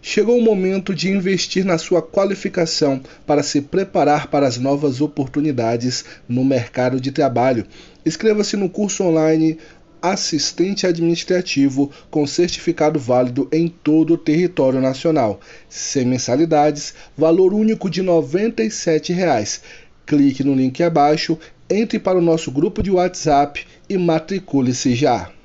Chegou o momento de investir na sua qualificação para se preparar para as novas oportunidades no mercado de trabalho. Inscreva-se no curso online assistente administrativo com certificado válido em todo o território nacional. Sem mensalidades, valor único de R$ 97. Clique no link abaixo, entre para o nosso grupo de WhatsApp e matricule-se já.